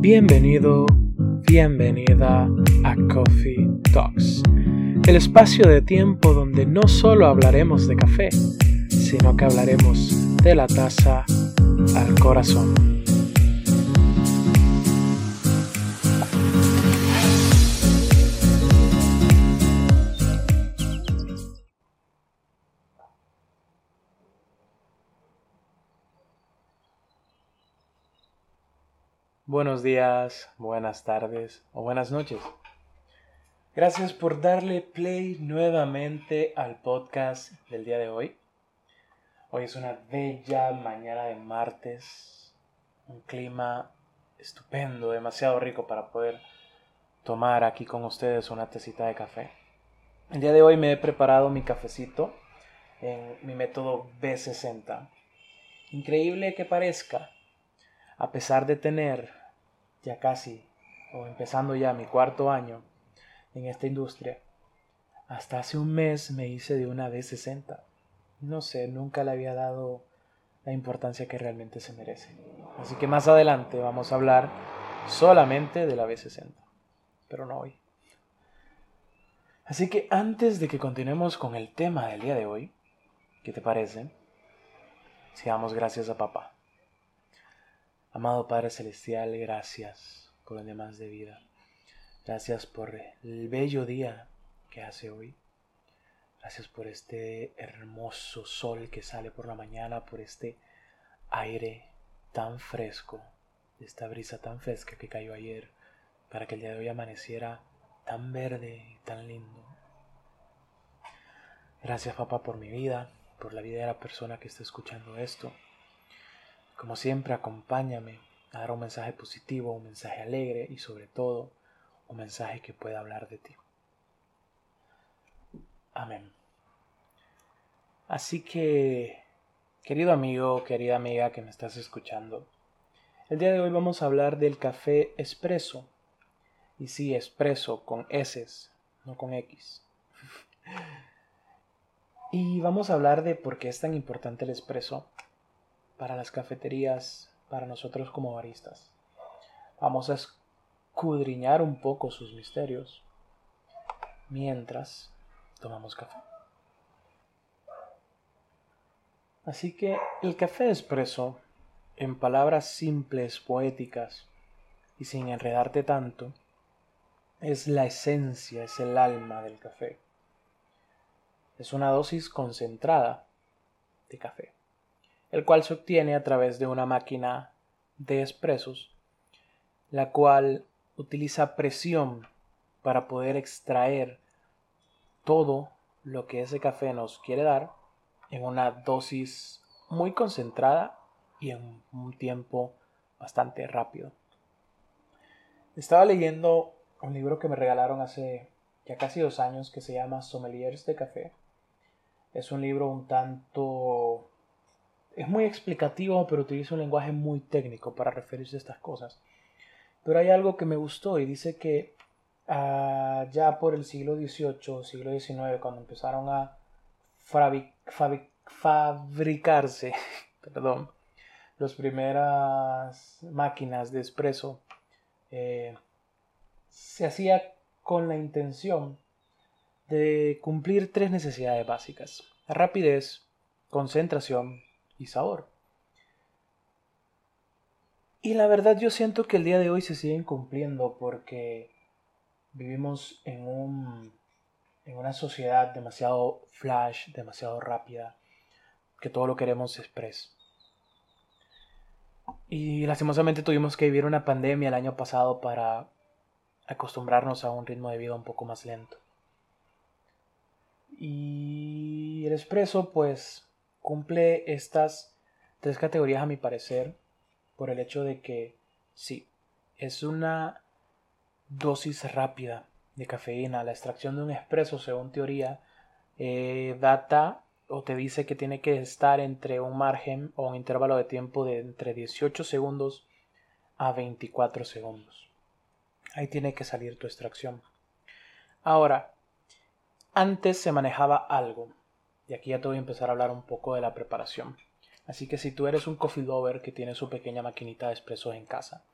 Bienvenido, bienvenida a Coffee Talks, el espacio de tiempo donde no solo hablaremos de café, sino que hablaremos de la taza al corazón. Buenos días, buenas tardes o buenas noches. Gracias por darle play nuevamente al podcast del día de hoy. Hoy es una bella mañana de martes, un clima estupendo, demasiado rico para poder tomar aquí con ustedes una tacita de café. El día de hoy me he preparado mi cafecito en mi método B60. Increíble que parezca, a pesar de tener ya casi o empezando ya mi cuarto año en esta industria, hasta hace un mes me hice de una D60. No sé, nunca le había dado la importancia que realmente se merece. Así que más adelante vamos a hablar solamente de la B60, pero no hoy. Así que antes de que continuemos con el tema del día de hoy, ¿qué te parece? Si damos gracias a papá. Amado Padre Celestial, gracias por el demás de vida. Gracias por el bello día que hace hoy. Gracias por este hermoso sol que sale por la mañana, por este aire tan fresco, esta brisa tan fresca que cayó ayer, para que el día de hoy amaneciera tan verde y tan lindo. Gracias papá por mi vida, por la vida de la persona que está escuchando esto. Como siempre, acompáñame a dar un mensaje positivo, un mensaje alegre y sobre todo un mensaje que pueda hablar de ti. Amén. Así que, querido amigo, querida amiga que me estás escuchando, el día de hoy vamos a hablar del café espresso. Y sí, espresso con S, no con X. y vamos a hablar de por qué es tan importante el espresso para las cafeterías, para nosotros como baristas. Vamos a escudriñar un poco sus misterios mientras tomamos café. Así que el café expreso, en palabras simples, poéticas y sin enredarte tanto, es la esencia, es el alma del café. Es una dosis concentrada de café el cual se obtiene a través de una máquina de expresos, la cual utiliza presión para poder extraer todo lo que ese café nos quiere dar en una dosis muy concentrada y en un tiempo bastante rápido. Estaba leyendo un libro que me regalaron hace ya casi dos años que se llama Sommeliers de Café. Es un libro un tanto es muy explicativo, pero utiliza un lenguaje muy técnico para referirse a estas cosas. Pero hay algo que me gustó y dice que ah, ya por el siglo XVIII, siglo XIX, cuando empezaron a fabricarse, perdón, las primeras máquinas de espresso, eh, se hacía con la intención de cumplir tres necesidades básicas. Rapidez, concentración y sabor. Y la verdad yo siento que el día de hoy se siguen cumpliendo porque vivimos en, un, en una sociedad demasiado flash, demasiado rápida, que todo lo queremos express. Y lastimosamente tuvimos que vivir una pandemia el año pasado para acostumbrarnos a un ritmo de vida un poco más lento. Y el expreso pues cumple estas tres categorías a mi parecer por el hecho de que sí, es una dosis rápida de cafeína. La extracción de un espresso, según teoría, eh, data o te dice que tiene que estar entre un margen o un intervalo de tiempo de entre 18 segundos a 24 segundos. Ahí tiene que salir tu extracción. Ahora, antes se manejaba algo y aquí ya te voy a empezar a hablar un poco de la preparación. Así que si tú eres un coffee lover que tiene su pequeña maquinita de espresso en casa,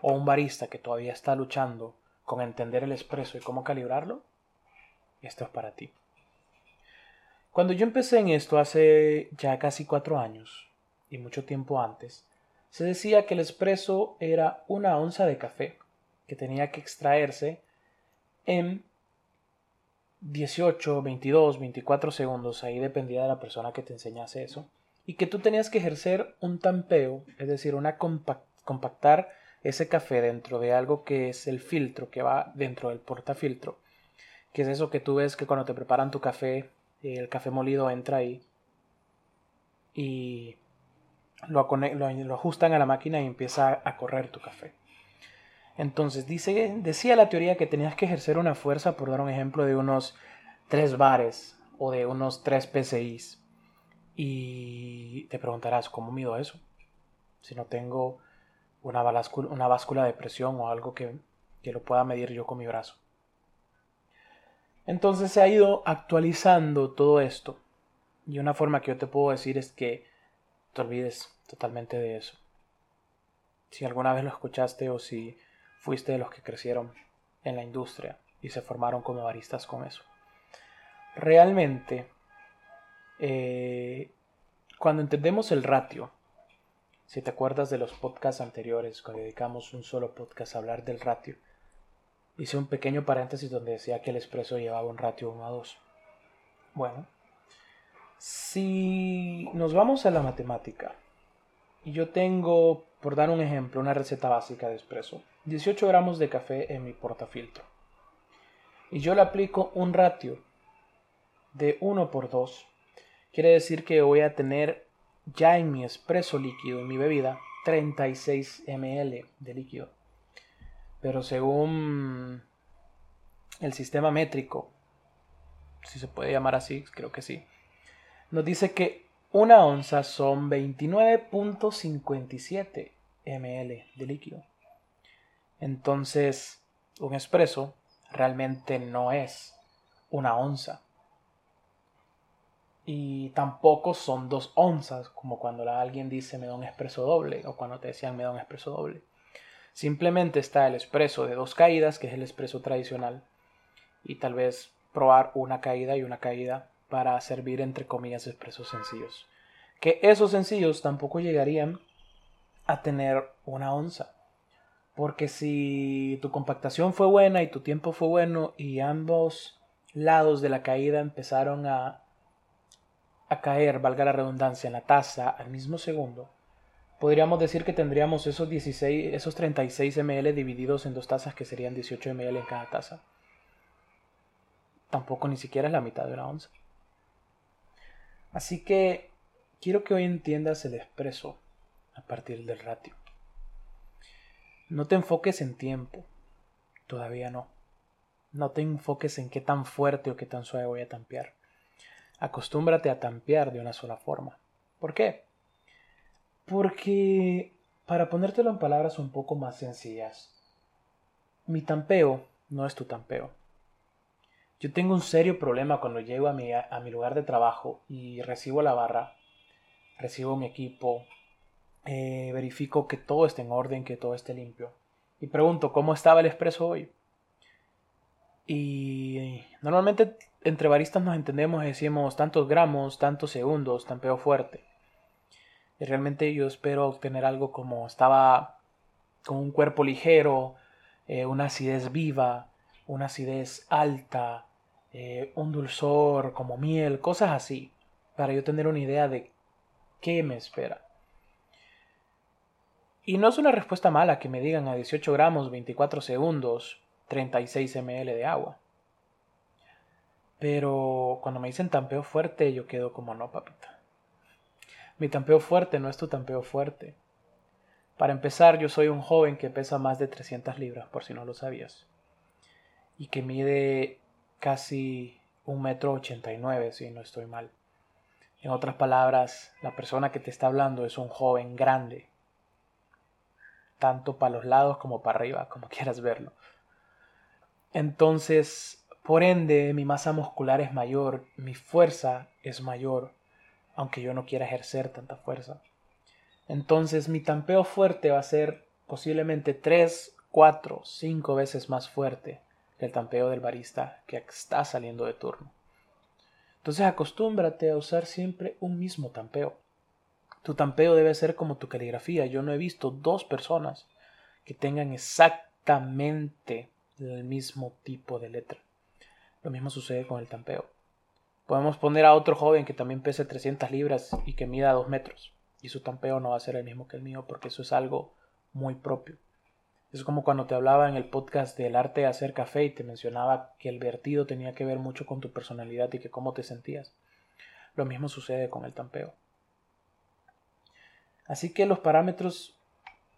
o un barista que todavía está luchando con entender el espresso y cómo calibrarlo, esto es para ti. Cuando yo empecé en esto hace ya casi cuatro años, y mucho tiempo antes, se decía que el espresso era una onza de café que tenía que extraerse en 18, 22, 24 segundos, ahí dependía de la persona que te enseñase eso, y que tú tenías que ejercer un tampeo, es decir, una compactar ese café dentro de algo que es el filtro que va dentro del portafiltro, que es eso que tú ves que cuando te preparan tu café, el café molido entra ahí y lo, lo, ajustan a la máquina y empieza a correr tu café. Entonces, dice, decía la teoría que tenías que ejercer una fuerza, por dar un ejemplo, de unos 3 bares o de unos 3 PSIs. Y te preguntarás, ¿cómo mido eso? Si no tengo una, báscula, una báscula de presión o algo que, que lo pueda medir yo con mi brazo. Entonces se ha ido actualizando todo esto. Y una forma que yo te puedo decir es que te olvides totalmente de eso. Si alguna vez lo escuchaste o si fuiste de los que crecieron en la industria y se formaron como baristas con eso. Realmente, eh, cuando entendemos el ratio, si te acuerdas de los podcasts anteriores, cuando dedicamos un solo podcast a hablar del ratio, hice un pequeño paréntesis donde decía que el expreso llevaba un ratio 1 a 2. Bueno, si nos vamos a la matemática, y yo tengo, por dar un ejemplo, una receta básica de espresso, 18 gramos de café en mi portafiltro, y yo le aplico un ratio de 1 por 2, quiere decir que voy a tener ya en mi espresso líquido, en mi bebida, 36 ml de líquido. Pero según el sistema métrico, si se puede llamar así, creo que sí, nos dice que una onza son 29.57 ml de líquido. Entonces, un espresso realmente no es una onza. Y tampoco son dos onzas, como cuando alguien dice me da un espresso doble o cuando te decían me da un espresso doble. Simplemente está el espresso de dos caídas, que es el espresso tradicional, y tal vez probar una caída y una caída para servir entre comillas expresos sencillos. Que esos sencillos tampoco llegarían a tener una onza. Porque si tu compactación fue buena y tu tiempo fue bueno y ambos lados de la caída empezaron a, a caer, valga la redundancia, en la taza al mismo segundo, podríamos decir que tendríamos esos 16, esos 36 ml divididos en dos tazas que serían 18 ml en cada taza. Tampoco ni siquiera es la mitad de una onza. Así que quiero que hoy entiendas el expreso a partir del ratio. No te enfoques en tiempo, todavía no. No te enfoques en qué tan fuerte o qué tan suave voy a tampear. Acostúmbrate a tampear de una sola forma. ¿Por qué? Porque, para ponértelo en palabras un poco más sencillas, mi tampeo no es tu tampeo. Yo tengo un serio problema cuando llego a mi, a mi lugar de trabajo y recibo la barra, recibo mi equipo, eh, verifico que todo esté en orden, que todo esté limpio. Y pregunto, ¿cómo estaba el expreso hoy? Y normalmente entre baristas nos entendemos y decimos tantos gramos, tantos segundos, tampeo fuerte. Y realmente yo espero obtener algo como estaba con un cuerpo ligero, eh, una acidez viva, una acidez alta, eh, un dulzor como miel, cosas así, para yo tener una idea de qué me espera. Y no es una respuesta mala que me digan a 18 gramos, 24 segundos, 36 ml de agua. Pero cuando me dicen tampeo fuerte, yo quedo como no, papita. Mi tampeo fuerte no es tu tampeo fuerte. Para empezar, yo soy un joven que pesa más de 300 libras, por si no lo sabías. Y que mide casi un metro ochenta y nueve, si no estoy mal. En otras palabras, la persona que te está hablando es un joven grande, tanto para los lados como para arriba, como quieras verlo. Entonces, por ende, mi masa muscular es mayor, mi fuerza es mayor, aunque yo no quiera ejercer tanta fuerza. Entonces mi tampeo fuerte va a ser posiblemente 3, 4, 5 veces más fuerte que el tampeo del barista que está saliendo de turno. Entonces acostúmbrate a usar siempre un mismo tampeo. Tu tampeo debe ser como tu caligrafía. Yo no he visto dos personas que tengan exactamente el mismo tipo de letra. Lo mismo sucede con el tampeo. Podemos poner a otro joven que también pese 300 libras y que mida 2 metros. Y su tampeo no va a ser el mismo que el mío porque eso es algo muy propio. Es como cuando te hablaba en el podcast del arte de hacer café y te mencionaba que el vertido tenía que ver mucho con tu personalidad y que cómo te sentías. Lo mismo sucede con el tampeo. Así que los parámetros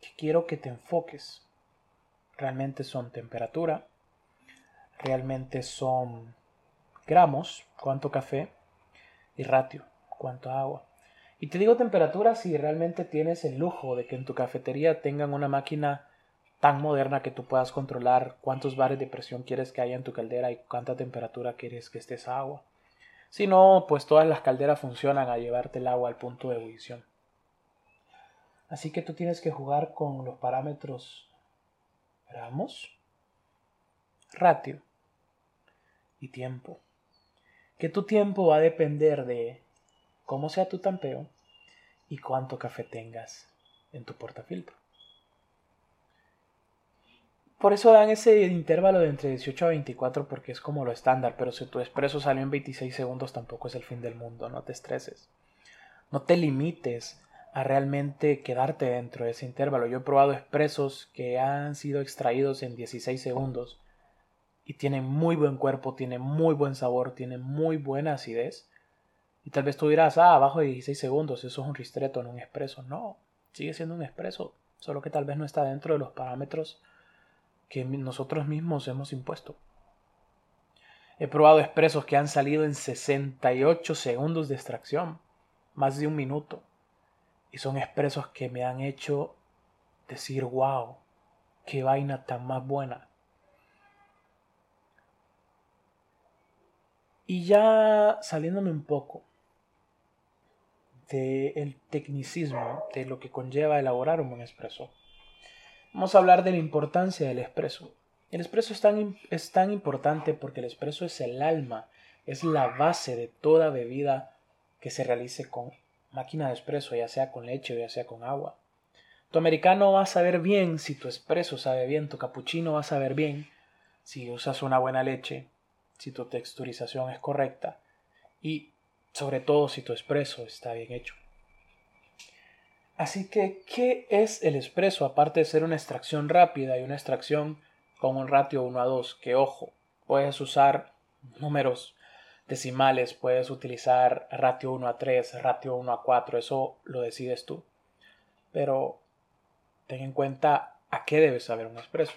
que quiero que te enfoques realmente son temperatura, realmente son gramos, cuánto café, y ratio, cuánto agua. Y te digo temperatura si realmente tienes el lujo de que en tu cafetería tengan una máquina tan moderna que tú puedas controlar cuántos bares de presión quieres que haya en tu caldera y cuánta temperatura quieres que esté esa agua. Si no, pues todas las calderas funcionan a llevarte el agua al punto de ebullición. Así que tú tienes que jugar con los parámetros gramos, ratio y tiempo. Que tu tiempo va a depender de cómo sea tu tampeo y cuánto café tengas en tu portafiltro. Por eso dan ese intervalo de entre 18 a 24 porque es como lo estándar, pero si tu expreso salió en 26 segundos tampoco es el fin del mundo, no te estreses. No te limites a realmente quedarte dentro de ese intervalo. Yo he probado expresos que han sido extraídos en 16 segundos y tienen muy buen cuerpo, tienen muy buen sabor, tienen muy buena acidez. Y tal vez tú dirás, ah, abajo de 16 segundos, eso es un ristreto, no un expreso. No, sigue siendo un expreso, solo que tal vez no está dentro de los parámetros que nosotros mismos hemos impuesto. He probado expresos que han salido en 68 segundos de extracción, más de un minuto. Y son expresos que me han hecho decir, wow, qué vaina tan más buena. Y ya saliéndome un poco del tecnicismo de lo que conlleva elaborar un buen expreso. Vamos a hablar de la importancia del espresso. El espresso es tan, es tan importante porque el espresso es el alma, es la base de toda bebida que se realice con máquina de espresso, ya sea con leche o ya sea con agua. Tu americano va a saber bien si tu espresso sabe bien, tu cappuccino va a saber bien si usas una buena leche, si tu texturización es correcta y sobre todo si tu espresso está bien hecho. Así que, ¿qué es el espresso aparte de ser una extracción rápida y una extracción con un ratio 1 a 2? Que ojo, puedes usar números decimales, puedes utilizar ratio 1 a 3, ratio 1 a 4, eso lo decides tú. Pero ten en cuenta a qué debes saber un espresso.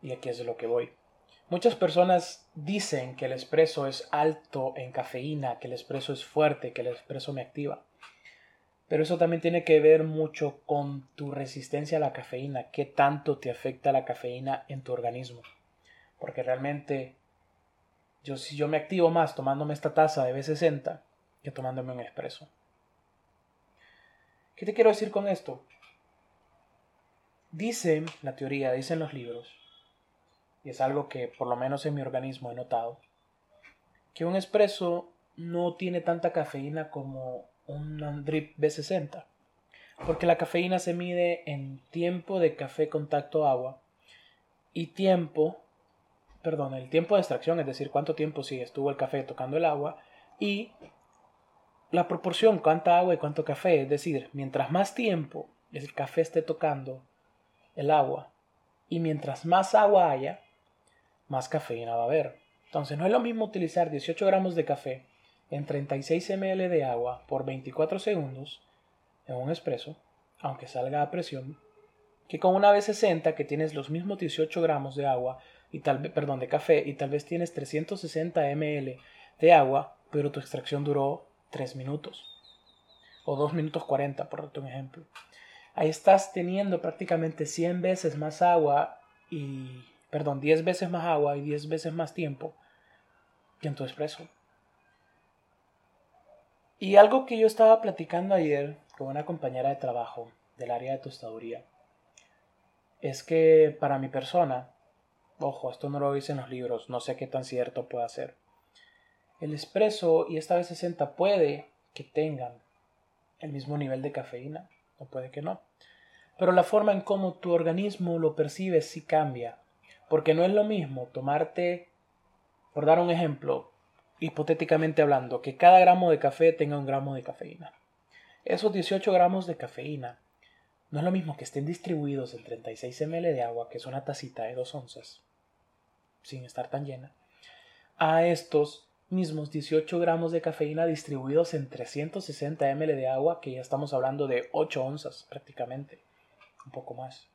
Y aquí es de lo que voy. Muchas personas dicen que el espresso es alto en cafeína, que el espresso es fuerte, que el espresso me activa. Pero eso también tiene que ver mucho con tu resistencia a la cafeína, qué tanto te afecta la cafeína en tu organismo. Porque realmente, yo si yo me activo más tomándome esta taza de B60 que tomándome un expreso. ¿Qué te quiero decir con esto? Dice la teoría, dicen los libros, y es algo que por lo menos en mi organismo he notado, que un expreso no tiene tanta cafeína como un drip B60. Porque la cafeína se mide en tiempo de café contacto agua y tiempo, perdón, el tiempo de extracción, es decir, cuánto tiempo sí estuvo el café tocando el agua y la proporción, cuánta agua y cuánto café, es decir, mientras más tiempo el café esté tocando el agua y mientras más agua haya, más cafeína va a haber. Entonces no es lo mismo utilizar 18 gramos de café en 36 ml de agua por 24 segundos en un espresso, aunque salga a presión, que con una B60 que tienes los mismos 18 gramos de agua y tal perdón, de café y tal vez tienes 360 ml de agua, pero tu extracción duró 3 minutos o 2 minutos 40, por un ejemplo. Ahí estás teniendo prácticamente 100 veces más agua y, perdón, 10 veces más agua y 10 veces más tiempo que en tu espresso. Y algo que yo estaba platicando ayer con una compañera de trabajo del área de tostaduría es que para mi persona, ojo, esto no lo dice en los libros, no sé qué tan cierto puede ser. El espresso y esta vez 60 puede que tengan el mismo nivel de cafeína, o puede que no. Pero la forma en cómo tu organismo lo percibe sí cambia, porque no es lo mismo tomarte, por dar un ejemplo, hipotéticamente hablando, que cada gramo de café tenga un gramo de cafeína. Esos 18 gramos de cafeína no es lo mismo que estén distribuidos en 36 ml de agua, que es una tacita de 2 onzas, sin estar tan llena, a estos mismos 18 gramos de cafeína distribuidos en 360 ml de agua, que ya estamos hablando de 8 onzas prácticamente, un poco más.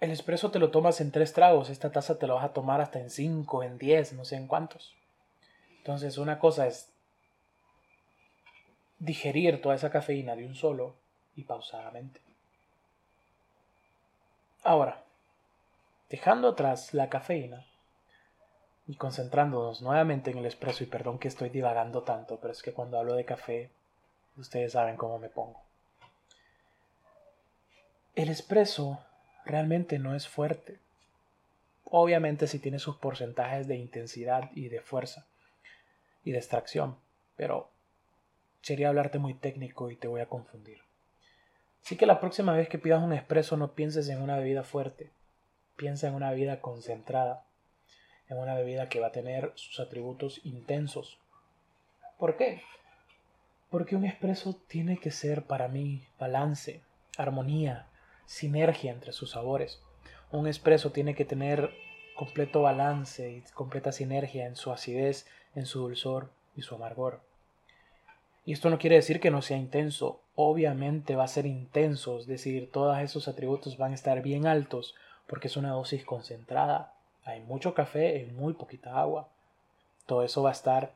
El espresso te lo tomas en tres tragos, esta taza te lo vas a tomar hasta en cinco, en diez, no sé en cuántos. Entonces una cosa es digerir toda esa cafeína de un solo y pausadamente. Ahora, dejando atrás la cafeína y concentrándonos nuevamente en el espresso, y perdón que estoy divagando tanto, pero es que cuando hablo de café, ustedes saben cómo me pongo. El espresso realmente no es fuerte. Obviamente si tiene sus porcentajes de intensidad y de fuerza y de extracción, pero sería hablarte muy técnico y te voy a confundir. Así que la próxima vez que pidas un expreso no pienses en una bebida fuerte, piensa en una bebida concentrada, en una bebida que va a tener sus atributos intensos. ¿Por qué? Porque un expreso tiene que ser para mí balance, armonía, sinergia entre sus sabores. Un espresso tiene que tener completo balance y completa sinergia en su acidez, en su dulzor y su amargor. Y esto no quiere decir que no sea intenso, obviamente va a ser intenso, es decir, todos esos atributos van a estar bien altos porque es una dosis concentrada. Hay mucho café y muy poquita agua. Todo eso va a estar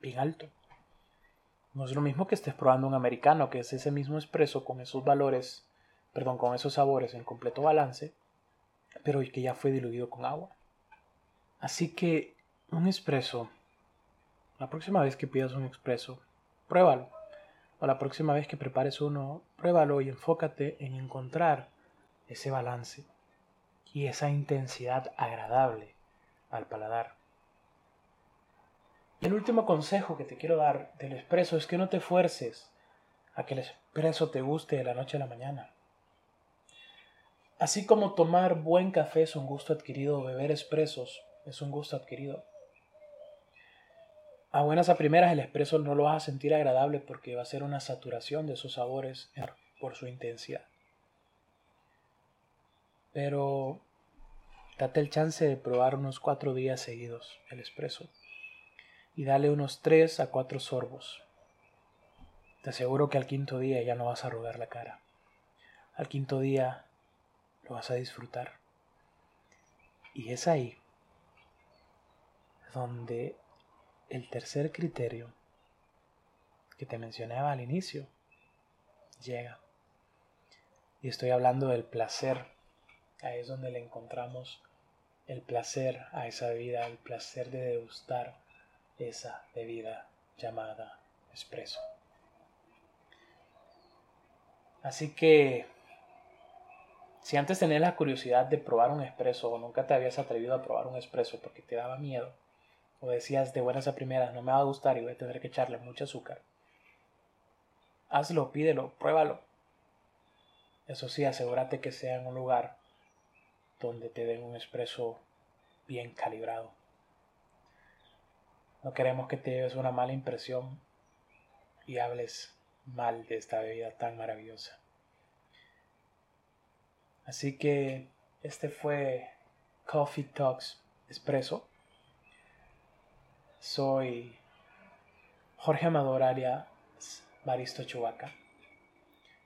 bien alto. No es lo mismo que estés probando un americano, que es ese mismo espresso con esos valores perdón, con esos sabores en completo balance, pero que ya fue diluido con agua. Así que un expreso, la próxima vez que pidas un expreso, pruébalo. O la próxima vez que prepares uno, pruébalo y enfócate en encontrar ese balance y esa intensidad agradable al paladar. Y el último consejo que te quiero dar del expreso es que no te fuerces a que el expreso te guste de la noche a la mañana. Así como tomar buen café es un gusto adquirido, beber expresos es un gusto adquirido. A buenas a primeras el expreso no lo vas a sentir agradable porque va a ser una saturación de sus sabores por su intensidad. Pero date el chance de probar unos cuatro días seguidos el expreso y dale unos tres a cuatro sorbos. Te aseguro que al quinto día ya no vas a arrugar la cara. Al quinto día lo vas a disfrutar. Y es ahí donde el tercer criterio que te mencionaba al inicio llega. Y estoy hablando del placer. Ahí es donde le encontramos el placer a esa bebida, el placer de degustar esa bebida llamada espresso. Así que si antes tenías la curiosidad de probar un espresso o nunca te habías atrevido a probar un espresso porque te daba miedo, o decías de buenas a primeras no me va a gustar y voy a tener que echarle mucho azúcar, hazlo, pídelo, pruébalo. Eso sí, asegúrate que sea en un lugar donde te den un espresso bien calibrado. No queremos que te lleves una mala impresión y hables mal de esta bebida tan maravillosa. Así que este fue Coffee Talks Expreso. Soy Jorge Amador Arias Baristo Chubaca.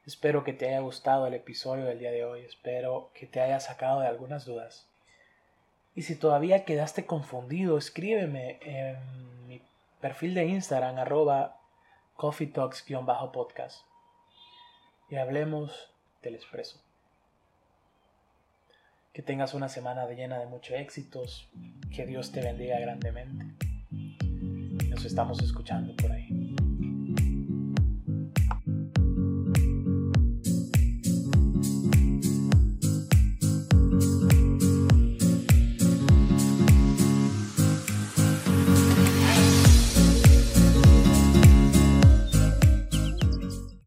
Espero que te haya gustado el episodio del día de hoy. Espero que te haya sacado de algunas dudas. Y si todavía quedaste confundido, escríbeme en mi perfil de Instagram, arroba Coffee Talks-podcast. Y hablemos del expreso. Que tengas una semana llena de muchos éxitos. Que Dios te bendiga grandemente. Nos estamos escuchando por ahí.